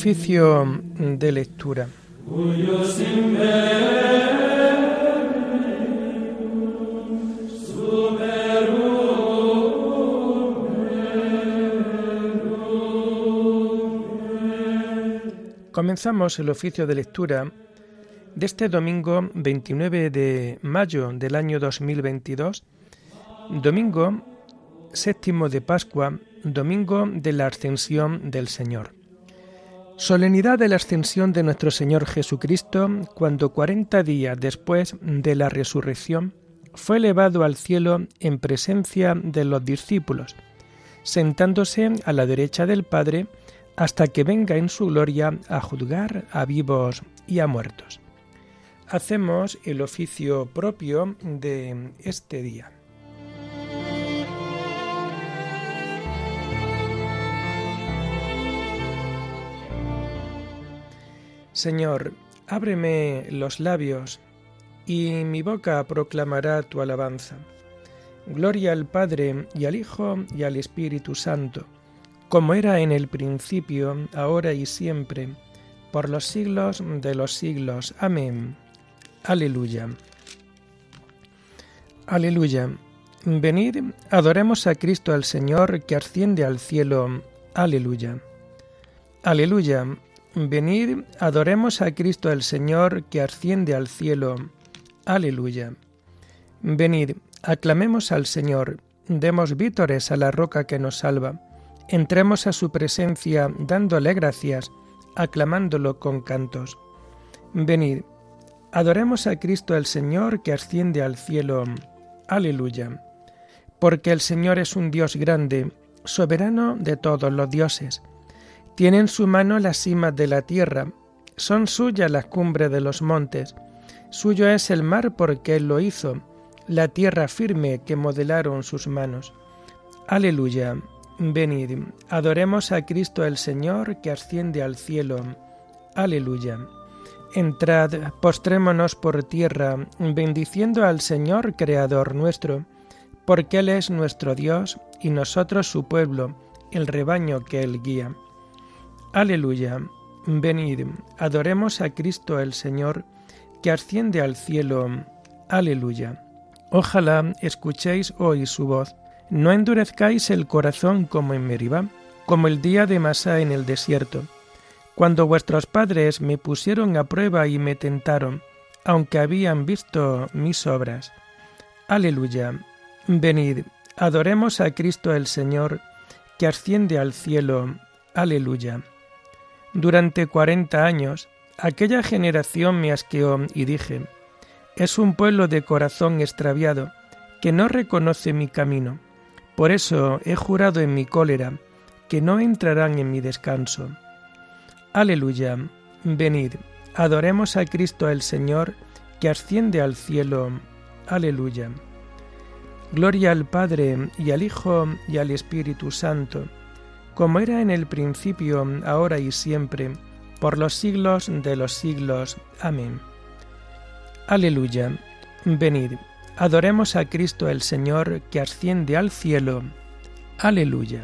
Oficio de lectura. Comenzamos el oficio de lectura de este domingo 29 de mayo del año 2022, domingo séptimo de Pascua, domingo de la ascensión del Señor. Solemnidad de la ascensión de nuestro Señor Jesucristo, cuando cuarenta días después de la resurrección fue elevado al cielo en presencia de los discípulos, sentándose a la derecha del Padre hasta que venga en su gloria a juzgar a vivos y a muertos. Hacemos el oficio propio de este día. Señor, ábreme los labios, y mi boca proclamará tu alabanza. Gloria al Padre y al Hijo y al Espíritu Santo, como era en el principio, ahora y siempre, por los siglos de los siglos. Amén. Aleluya. Aleluya. Venid, adoremos a Cristo el Señor que asciende al cielo. Aleluya. Aleluya. Venid, adoremos a Cristo el Señor que asciende al cielo. Aleluya. Venid, aclamemos al Señor, demos vítores a la roca que nos salva, entremos a su presencia dándole gracias, aclamándolo con cantos. Venid, adoremos a Cristo el Señor que asciende al cielo. Aleluya. Porque el Señor es un Dios grande, soberano de todos los dioses tiene en su mano las cimas de la tierra, son suyas las cumbres de los montes, suyo es el mar porque él lo hizo, la tierra firme que modelaron sus manos. Aleluya. Venid, adoremos a Cristo el Señor que asciende al cielo. Aleluya. Entrad, postrémonos por tierra, bendiciendo al Señor Creador nuestro, porque Él es nuestro Dios y nosotros su pueblo, el rebaño que Él guía. Aleluya. Venid, adoremos a Cristo el Señor, que asciende al cielo. Aleluya. Ojalá escuchéis hoy su voz. No endurezcáis el corazón como en Meribá, como el día de Masá en el desierto, cuando vuestros padres me pusieron a prueba y me tentaron, aunque habían visto mis obras. Aleluya. Venid, adoremos a Cristo el Señor, que asciende al cielo. Aleluya. Durante cuarenta años, aquella generación me asqueó y dije, es un pueblo de corazón extraviado, que no reconoce mi camino. Por eso he jurado en mi cólera, que no entrarán en mi descanso. Aleluya. Venid, adoremos a Cristo el Señor, que asciende al cielo. Aleluya. Gloria al Padre y al Hijo y al Espíritu Santo como era en el principio, ahora y siempre, por los siglos de los siglos. Amén. Aleluya. Venid, adoremos a Cristo el Señor que asciende al cielo. Aleluya.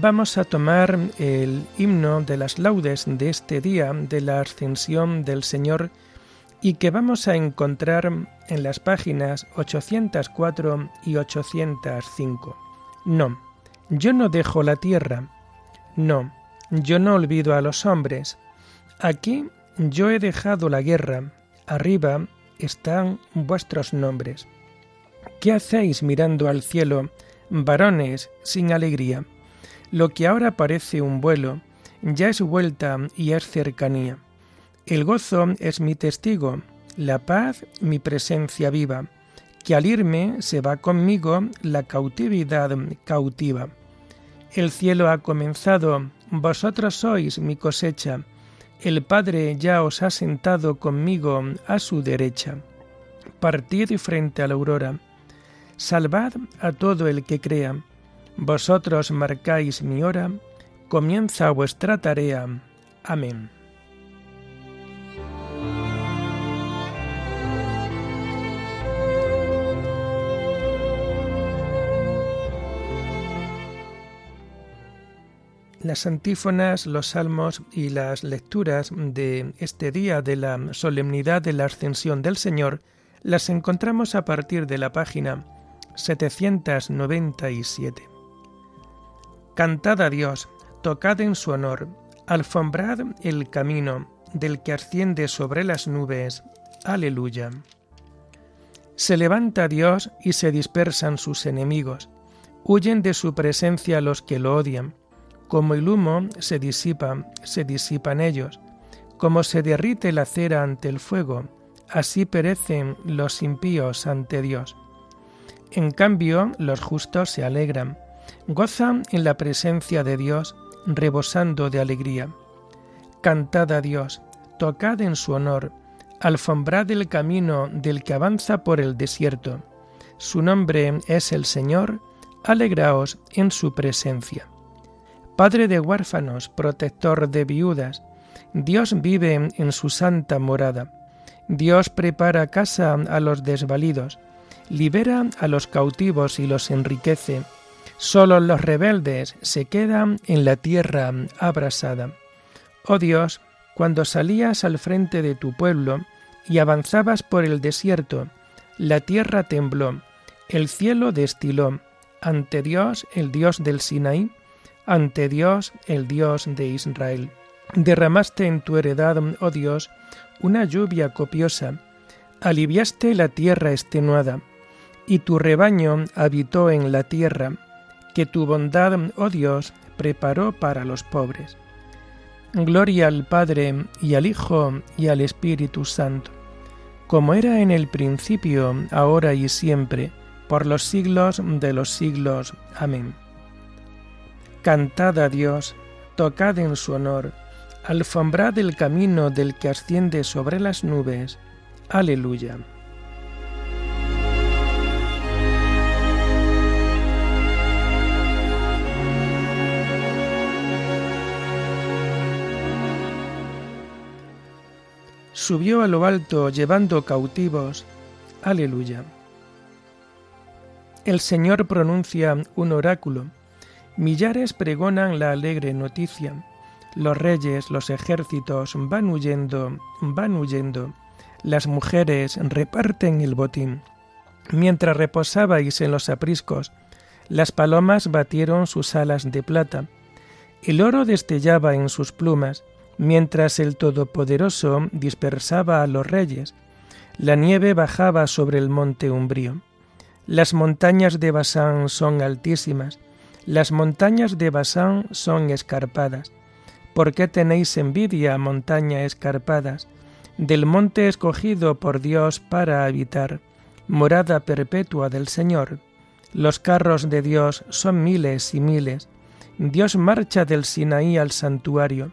Vamos a tomar el himno de las laudes de este día de la ascensión del Señor y que vamos a encontrar en las páginas 804 y 805. No, yo no dejo la tierra. No, yo no olvido a los hombres. Aquí yo he dejado la guerra. Arriba están vuestros nombres. ¿Qué hacéis mirando al cielo, varones sin alegría? Lo que ahora parece un vuelo, ya es vuelta y es cercanía. El gozo es mi testigo, la paz mi presencia viva, que al irme se va conmigo la cautividad cautiva. El cielo ha comenzado, vosotros sois mi cosecha, el Padre ya os ha sentado conmigo a su derecha. Partid frente a la aurora, salvad a todo el que crea, vosotros marcáis mi hora, comienza vuestra tarea. Amén. las antífonas, los salmos y las lecturas de este día de la solemnidad de la ascensión del Señor las encontramos a partir de la página 797. Cantad a Dios, tocad en su honor, alfombrad el camino del que asciende sobre las nubes. Aleluya. Se levanta Dios y se dispersan sus enemigos, huyen de su presencia los que lo odian como el humo se disipa, se disipan ellos. Como se derrite la cera ante el fuego, así perecen los impíos ante Dios. En cambio, los justos se alegran, gozan en la presencia de Dios, rebosando de alegría. Cantad a Dios, tocad en su honor, alfombrad el camino del que avanza por el desierto. Su nombre es el Señor, alegraos en su presencia. Padre de huérfanos, protector de viudas, Dios vive en su santa morada. Dios prepara casa a los desvalidos, libera a los cautivos y los enriquece. Solo los rebeldes se quedan en la tierra abrasada. Oh Dios, cuando salías al frente de tu pueblo y avanzabas por el desierto, la tierra tembló, el cielo destiló, ante Dios, el Dios del Sinaí, ante Dios, el Dios de Israel. Derramaste en tu heredad, oh Dios, una lluvia copiosa, aliviaste la tierra extenuada, y tu rebaño habitó en la tierra, que tu bondad, oh Dios, preparó para los pobres. Gloria al Padre y al Hijo y al Espíritu Santo, como era en el principio, ahora y siempre, por los siglos de los siglos. Amén. Cantad a Dios, tocad en su honor, alfombrad el camino del que asciende sobre las nubes. Aleluya. Subió a lo alto llevando cautivos. Aleluya. El Señor pronuncia un oráculo Millares pregonan la alegre noticia. Los reyes, los ejércitos van huyendo, van huyendo. Las mujeres reparten el botín. Mientras reposabais en los apriscos, las palomas batieron sus alas de plata. El oro destellaba en sus plumas, mientras el Todopoderoso dispersaba a los reyes. La nieve bajaba sobre el monte umbrío. Las montañas de Basán son altísimas, las montañas de Basán son escarpadas. ¿Por qué tenéis envidia, montaña escarpadas, del monte escogido por Dios para habitar, morada perpetua del Señor? Los carros de Dios son miles y miles. Dios marcha del Sinaí al santuario.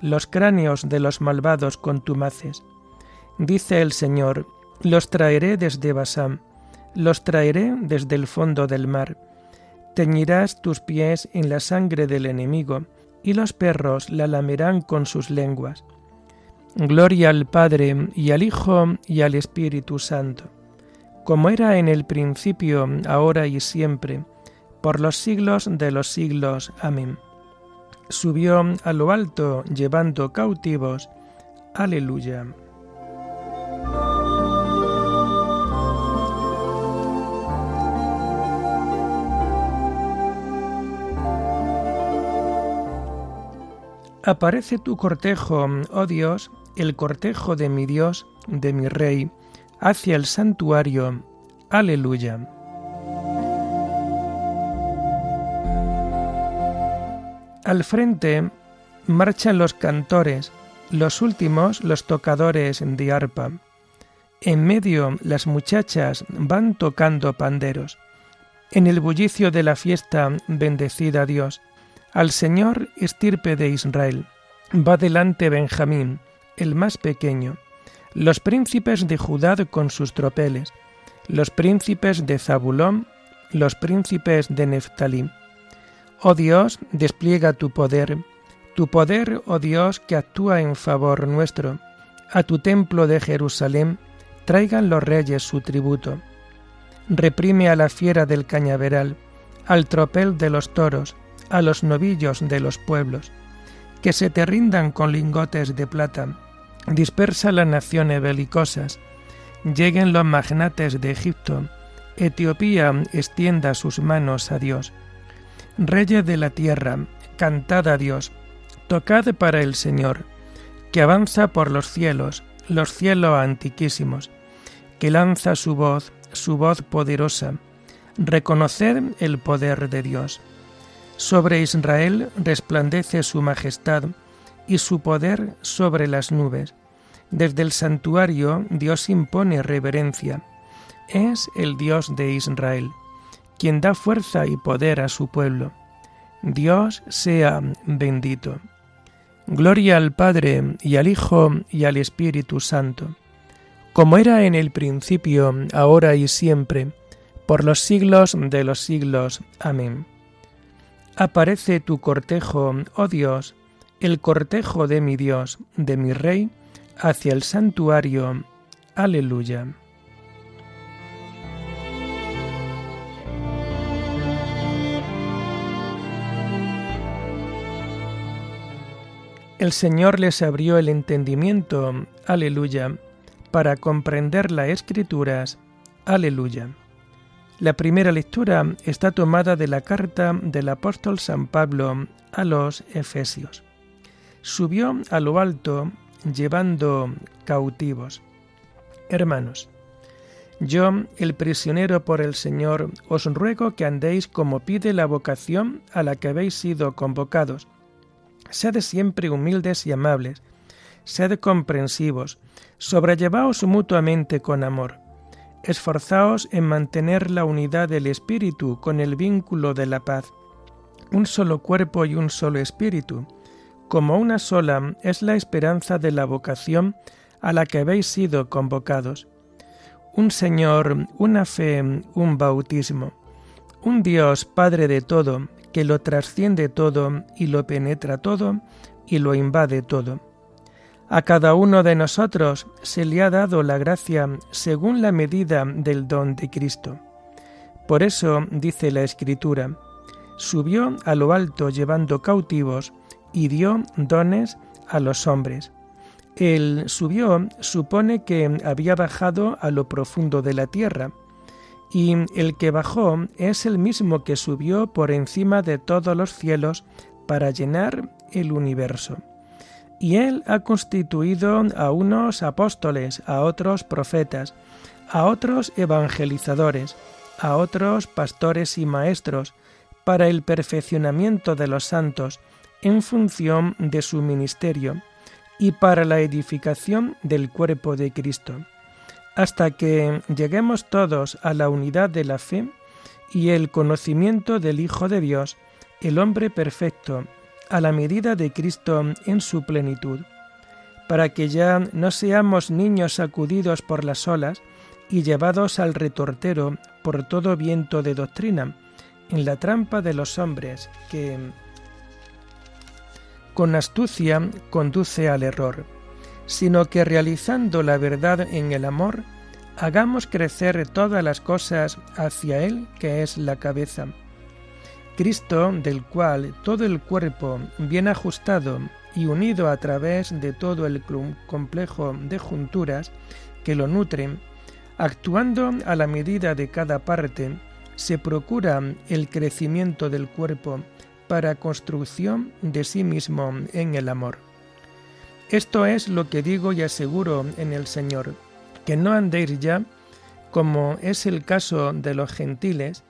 los cráneos de los malvados contumaces. Dice el Señor, los traeré desde Basán los traeré desde el fondo del mar. Teñirás tus pies en la sangre del enemigo, y los perros la lamerán con sus lenguas. Gloria al Padre y al Hijo y al Espíritu Santo, como era en el principio, ahora y siempre, por los siglos de los siglos. Amén. Subió a lo alto llevando cautivos. Aleluya. Aparece tu cortejo, oh Dios, el cortejo de mi Dios, de mi Rey, hacia el santuario. Aleluya. Frente marchan los cantores, los últimos los tocadores de arpa. En medio las muchachas van tocando panderos. En el bullicio de la fiesta, bendecida Dios, Al Señor estirpe de Israel. Va delante Benjamín, el más pequeño, los príncipes de Judá con sus tropeles, los príncipes de Zabulón, los príncipes de Neftalí. Oh Dios, despliega tu poder, tu poder, oh Dios, que actúa en favor nuestro. A tu templo de Jerusalén traigan los reyes su tributo. Reprime a la fiera del cañaveral, al tropel de los toros, a los novillos de los pueblos, que se te rindan con lingotes de plata. Dispersa las naciones belicosas, lleguen los magnates de Egipto, Etiopía extienda sus manos a Dios. Reyes de la tierra, cantad a Dios, tocad para el Señor, que avanza por los cielos, los cielos antiquísimos, que lanza su voz, su voz poderosa. Reconoced el poder de Dios. Sobre Israel resplandece su majestad y su poder sobre las nubes. Desde el santuario Dios impone reverencia. Es el Dios de Israel, quien da fuerza y poder a su pueblo. Dios sea bendito. Gloria al Padre y al Hijo y al Espíritu Santo, como era en el principio, ahora y siempre, por los siglos de los siglos. Amén. Aparece tu cortejo, oh Dios, el cortejo de mi Dios, de mi Rey, hacia el santuario. Aleluya. El Señor les abrió el entendimiento, aleluya, para comprender las escrituras, aleluya. La primera lectura está tomada de la carta del apóstol San Pablo a los Efesios. Subió a lo alto llevando cautivos. Hermanos, yo, el prisionero por el Señor, os ruego que andéis como pide la vocación a la que habéis sido convocados. Sed siempre humildes y amables, sed comprensivos, sobrellevaos mutuamente con amor. Esforzaos en mantener la unidad del Espíritu con el vínculo de la paz. Un solo cuerpo y un solo Espíritu como una sola es la esperanza de la vocación a la que habéis sido convocados. Un Señor, una fe, un bautismo. Un Dios Padre de todo, que lo trasciende todo y lo penetra todo y lo invade todo. A cada uno de nosotros se le ha dado la gracia según la medida del don de Cristo. Por eso dice la Escritura, subió a lo alto llevando cautivos y dio dones a los hombres. El subió supone que había bajado a lo profundo de la tierra, y el que bajó es el mismo que subió por encima de todos los cielos para llenar el universo. Y él ha constituido a unos apóstoles, a otros profetas, a otros evangelizadores, a otros pastores y maestros, para el perfeccionamiento de los santos, en función de su ministerio y para la edificación del cuerpo de Cristo, hasta que lleguemos todos a la unidad de la fe y el conocimiento del Hijo de Dios, el hombre perfecto, a la medida de Cristo en su plenitud, para que ya no seamos niños sacudidos por las olas y llevados al retortero por todo viento de doctrina, en la trampa de los hombres que con astucia conduce al error, sino que realizando la verdad en el amor, hagamos crecer todas las cosas hacia Él que es la cabeza. Cristo, del cual todo el cuerpo, bien ajustado y unido a través de todo el complejo de junturas que lo nutren, actuando a la medida de cada parte, se procura el crecimiento del cuerpo para construcción de sí mismo en el amor. Esto es lo que digo y aseguro en el Señor, que no andéis ya como es el caso de los gentiles,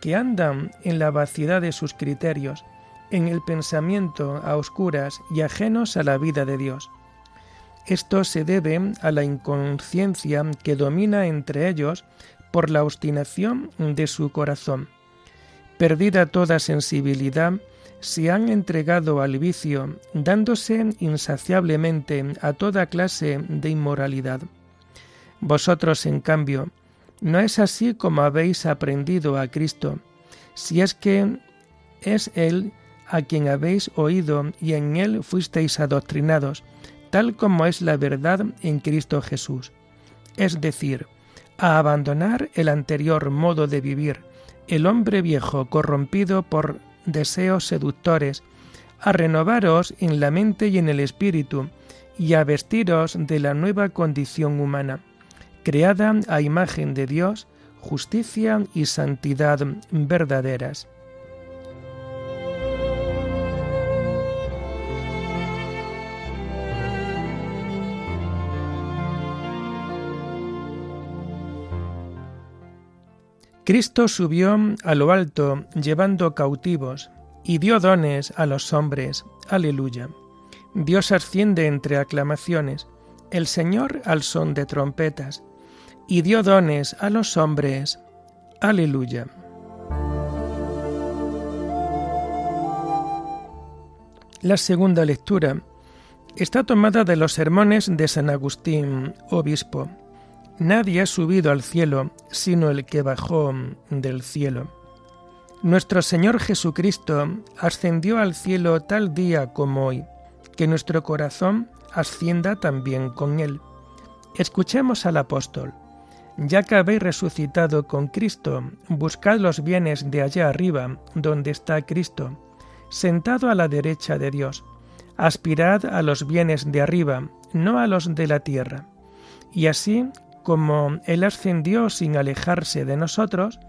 que andan en la vacidad de sus criterios, en el pensamiento a oscuras y ajenos a la vida de Dios. Esto se debe a la inconsciencia que domina entre ellos por la obstinación de su corazón perdida toda sensibilidad, se han entregado al vicio, dándose insaciablemente a toda clase de inmoralidad. Vosotros, en cambio, no es así como habéis aprendido a Cristo, si es que es Él a quien habéis oído y en Él fuisteis adoctrinados, tal como es la verdad en Cristo Jesús. Es decir, a abandonar el anterior modo de vivir, el hombre viejo corrompido por deseos seductores, a renovaros en la mente y en el espíritu, y a vestiros de la nueva condición humana, creada a imagen de Dios, justicia y santidad verdaderas. Cristo subió a lo alto llevando cautivos y dio dones a los hombres. Aleluya. Dios asciende entre aclamaciones, el Señor al son de trompetas, y dio dones a los hombres. Aleluya. La segunda lectura está tomada de los sermones de San Agustín, obispo. Nadie ha subido al cielo sino el que bajó del cielo. Nuestro Señor Jesucristo ascendió al cielo tal día como hoy, que nuestro corazón ascienda también con Él. Escuchemos al apóstol. Ya que habéis resucitado con Cristo, buscad los bienes de allá arriba, donde está Cristo, sentado a la derecha de Dios. Aspirad a los bienes de arriba, no a los de la tierra. Y así como Él ascendió sin alejarse de nosotros,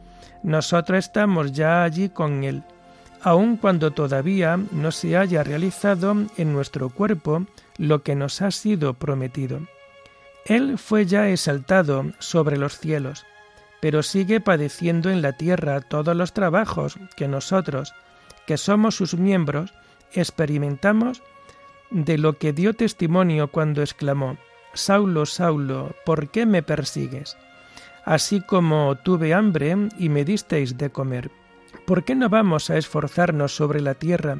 nosotros estamos ya allí con Él, aun cuando todavía no se haya realizado en nuestro cuerpo lo que nos ha sido prometido. Él fue ya exaltado sobre los cielos, pero sigue padeciendo en la tierra todos los trabajos que nosotros, que somos sus miembros, experimentamos de lo que dio testimonio cuando exclamó, Saulo, Saulo, ¿por qué me persigues? Así como tuve hambre y me disteis de comer. ¿Por qué no vamos a esforzarnos sobre la tierra?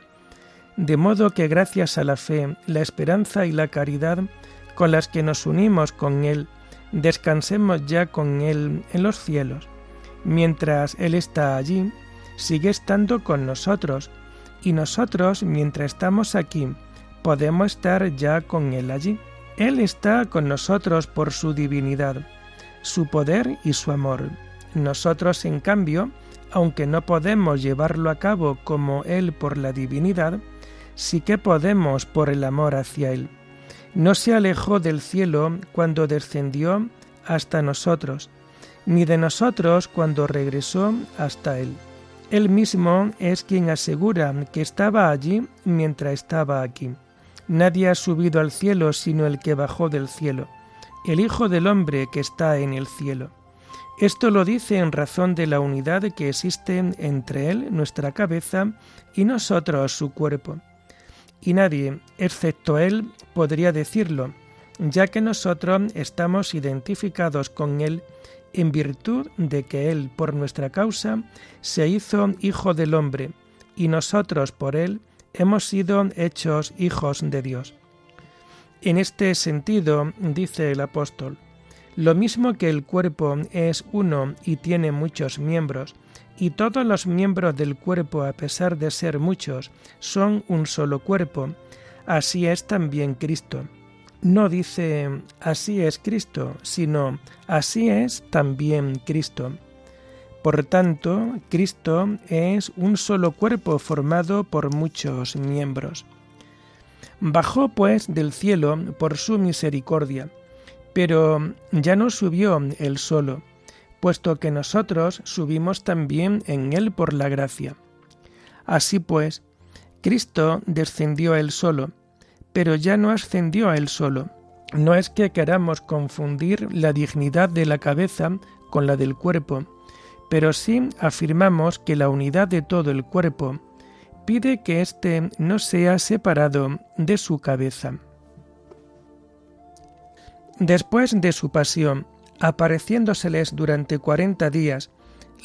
De modo que gracias a la fe, la esperanza y la caridad con las que nos unimos con Él, descansemos ya con Él en los cielos. Mientras Él está allí, sigue estando con nosotros, y nosotros, mientras estamos aquí, podemos estar ya con Él allí. Él está con nosotros por su divinidad, su poder y su amor. Nosotros, en cambio, aunque no podemos llevarlo a cabo como Él por la divinidad, sí que podemos por el amor hacia Él. No se alejó del cielo cuando descendió hasta nosotros, ni de nosotros cuando regresó hasta Él. Él mismo es quien asegura que estaba allí mientras estaba aquí. Nadie ha subido al cielo sino el que bajó del cielo, el Hijo del Hombre que está en el cielo. Esto lo dice en razón de la unidad que existe entre Él, nuestra cabeza, y nosotros, su cuerpo. Y nadie, excepto Él, podría decirlo, ya que nosotros estamos identificados con Él en virtud de que Él, por nuestra causa, se hizo Hijo del Hombre, y nosotros por Él, hemos sido hechos hijos de Dios. En este sentido, dice el apóstol, lo mismo que el cuerpo es uno y tiene muchos miembros, y todos los miembros del cuerpo, a pesar de ser muchos, son un solo cuerpo, así es también Cristo. No dice así es Cristo, sino así es también Cristo. Por tanto, Cristo es un solo cuerpo formado por muchos miembros. Bajó pues del cielo por su misericordia, pero ya no subió él solo, puesto que nosotros subimos también en él por la gracia. Así pues, Cristo descendió él solo, pero ya no ascendió él solo. No es que queramos confundir la dignidad de la cabeza con la del cuerpo, pero sí afirmamos que la unidad de todo el cuerpo pide que éste no sea separado de su cabeza. Después de su pasión, apareciéndoseles durante cuarenta días,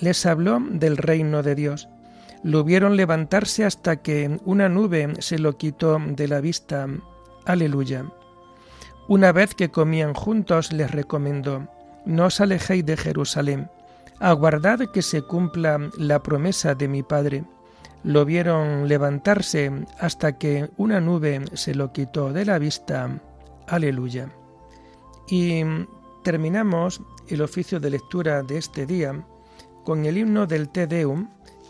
les habló del reino de Dios, Lo vieron levantarse hasta que una nube se lo quitó de la vista. Aleluya. Una vez que comían juntos les recomendó, no os alejéis de Jerusalén, aguardad que se cumpla la promesa de mi Padre. Lo vieron levantarse hasta que una nube se lo quitó de la vista. Aleluya. Y terminamos el oficio de lectura de este día con el himno del Te Deum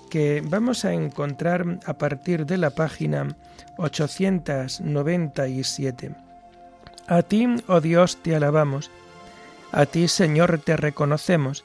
que vamos a encontrar a partir de la página 897. A ti, oh Dios, te alabamos. A ti, Señor, te reconocemos.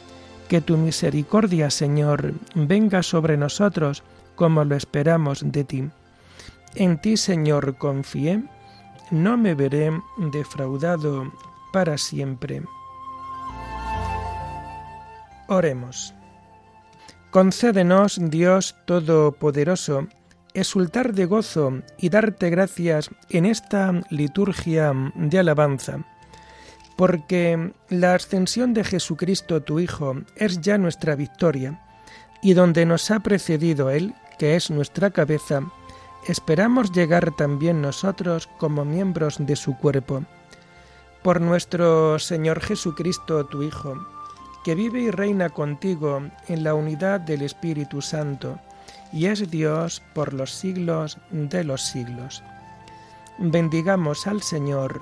Que tu misericordia, Señor, venga sobre nosotros como lo esperamos de ti. En ti, Señor, confié, no me veré defraudado para siempre. Oremos. Concédenos, Dios Todopoderoso, exultar de gozo y darte gracias en esta liturgia de alabanza, porque la ascensión de Jesucristo tu Hijo es ya nuestra victoria, y donde nos ha precedido Él, que es nuestra cabeza, esperamos llegar también nosotros como miembros de su cuerpo. Por nuestro Señor Jesucristo tu Hijo, que vive y reina contigo en la unidad del Espíritu Santo, y es Dios por los siglos de los siglos. Bendigamos al Señor,